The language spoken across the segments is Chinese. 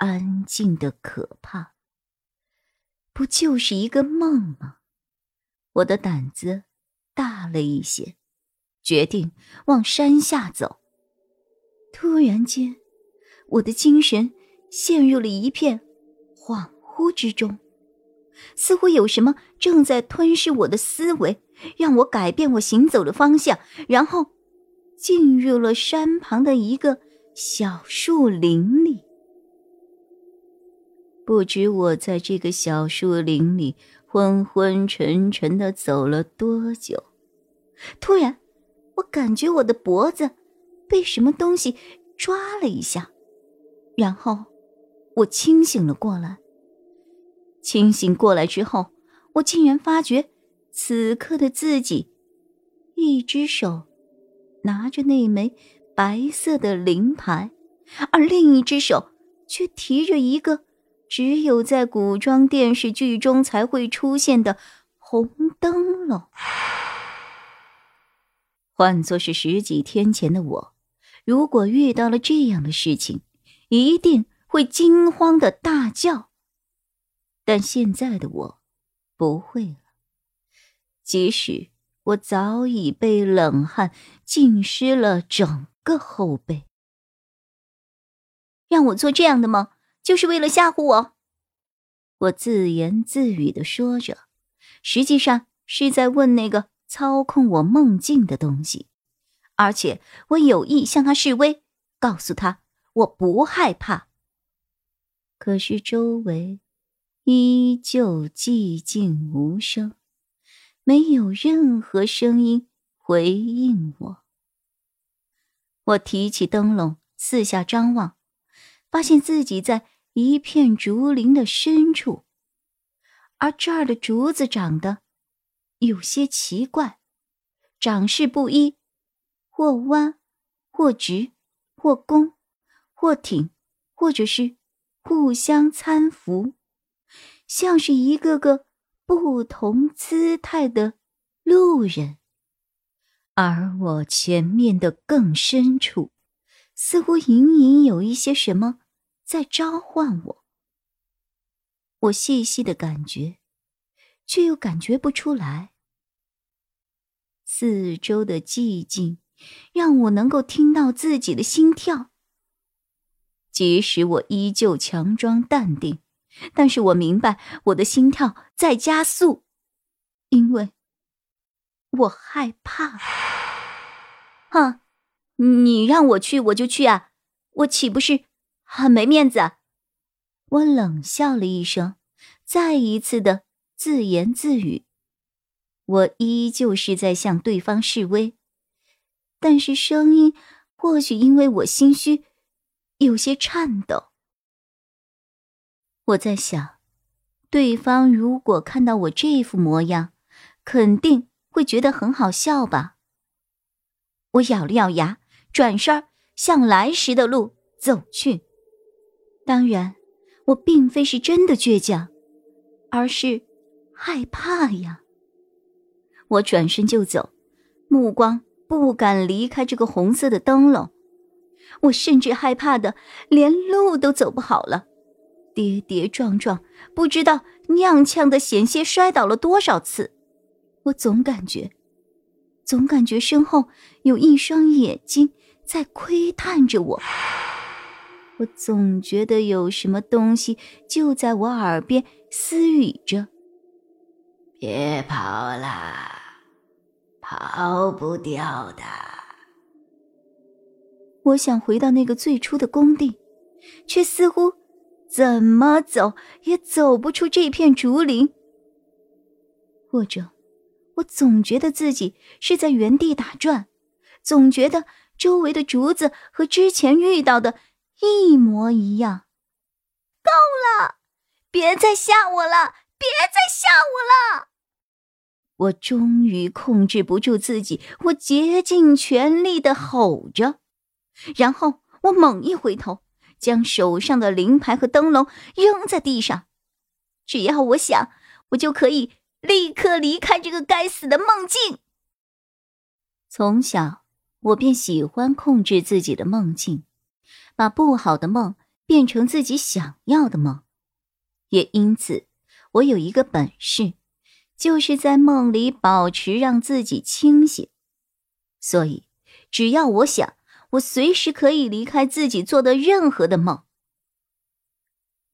安静的可怕，不就是一个梦吗？我的胆子大了一些，决定往山下走。突然间，我的精神陷入了一片恍惚之中，似乎有什么正在吞噬我的思维，让我改变我行走的方向，然后进入了山旁的一个小树林里。不知我在这个小树林里昏昏沉沉的走了多久，突然，我感觉我的脖子被什么东西抓了一下，然后我清醒了过来。清醒过来之后，我竟然发觉，此刻的自己，一只手拿着那枚白色的灵牌，而另一只手却提着一个。只有在古装电视剧中才会出现的红灯笼。换作是十几天前的我，如果遇到了这样的事情，一定会惊慌的大叫。但现在的我，不会了。即使我早已被冷汗浸湿了整个后背，让我做这样的梦。就是为了吓唬我，我自言自语的说着，实际上是在问那个操控我梦境的东西，而且我有意向他示威，告诉他我不害怕。可是周围依旧寂静无声，没有任何声音回应我。我提起灯笼，四下张望。发现自己在一片竹林的深处，而这儿的竹子长得有些奇怪，长势不一，或弯，或直，或弓，或挺，或者是互相搀扶，像是一个个不同姿态的路人。而我前面的更深处。似乎隐隐有一些什么在召唤我，我细细的感觉，却又感觉不出来。四周的寂静让我能够听到自己的心跳，即使我依旧强装淡定，但是我明白我的心跳在加速，因为我害怕。哼。你让我去，我就去啊！我岂不是很没面子？我冷笑了一声，再一次的自言自语。我依旧是在向对方示威，但是声音或许因为我心虚，有些颤抖。我在想，对方如果看到我这副模样，肯定会觉得很好笑吧？我咬了咬牙。转身向来时的路走去。当然，我并非是真的倔强，而是害怕呀。我转身就走，目光不敢离开这个红色的灯笼。我甚至害怕的连路都走不好了，跌跌撞撞，不知道踉跄的险些摔倒了多少次。我总感觉，总感觉身后有一双眼睛。在窥探着我，我总觉得有什么东西就在我耳边私语着：“别跑啦，跑不掉的。”我想回到那个最初的工地，却似乎怎么走也走不出这片竹林。或者，我总觉得自己是在原地打转，总觉得。周围的竹子和之前遇到的一模一样。够了！别再吓我了！别再吓我了！我终于控制不住自己，我竭尽全力的吼着，然后我猛一回头，将手上的灵牌和灯笼扔在地上。只要我想，我就可以立刻离开这个该死的梦境。从小，我便喜欢控制自己的梦境，把不好的梦变成自己想要的梦，也因此，我有一个本事。就是在梦里保持让自己清醒，所以只要我想，我随时可以离开自己做的任何的梦。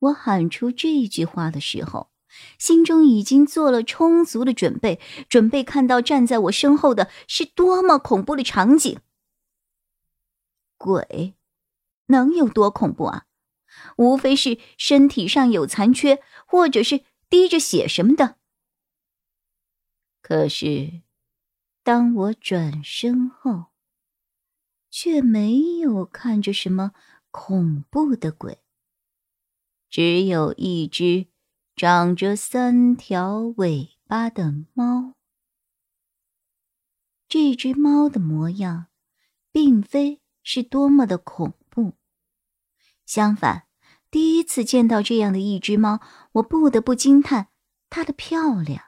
我喊出这句话的时候，心中已经做了充足的准备，准备看到站在我身后的是多么恐怖的场景。鬼能有多恐怖啊？无非是身体上有残缺，或者是滴着血什么的。可是，当我转身后，却没有看着什么恐怖的鬼，只有一只长着三条尾巴的猫。这只猫的模样，并非是多么的恐怖，相反，第一次见到这样的一只猫，我不得不惊叹它的漂亮。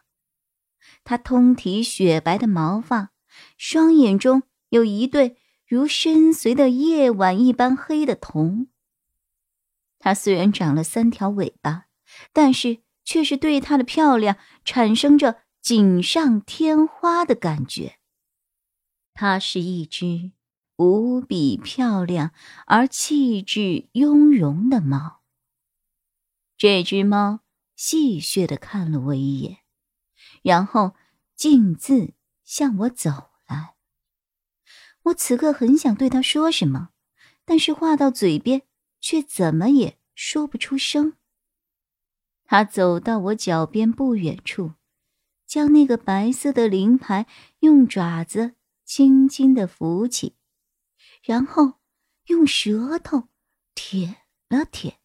它通体雪白的毛发，双眼中有一对如深邃的夜晚一般黑的瞳。它虽然长了三条尾巴，但是却是对它的漂亮产生着锦上添花的感觉。它是一只无比漂亮而气质雍容的猫。这只猫戏谑的看了我一眼。然后径自向我走来。我此刻很想对他说什么，但是话到嘴边却怎么也说不出声。他走到我脚边不远处，将那个白色的灵牌用爪子轻轻的扶起，然后用舌头舔了舔，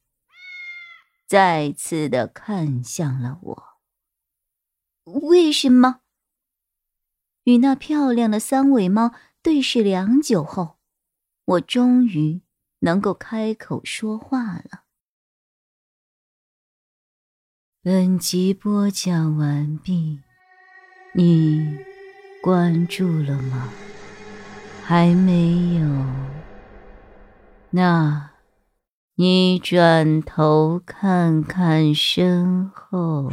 再次的看向了我。为什么？与那漂亮的三尾猫对视良久后，我终于能够开口说话了。本集播讲完毕，你关注了吗？还没有？那，你转头看看身后。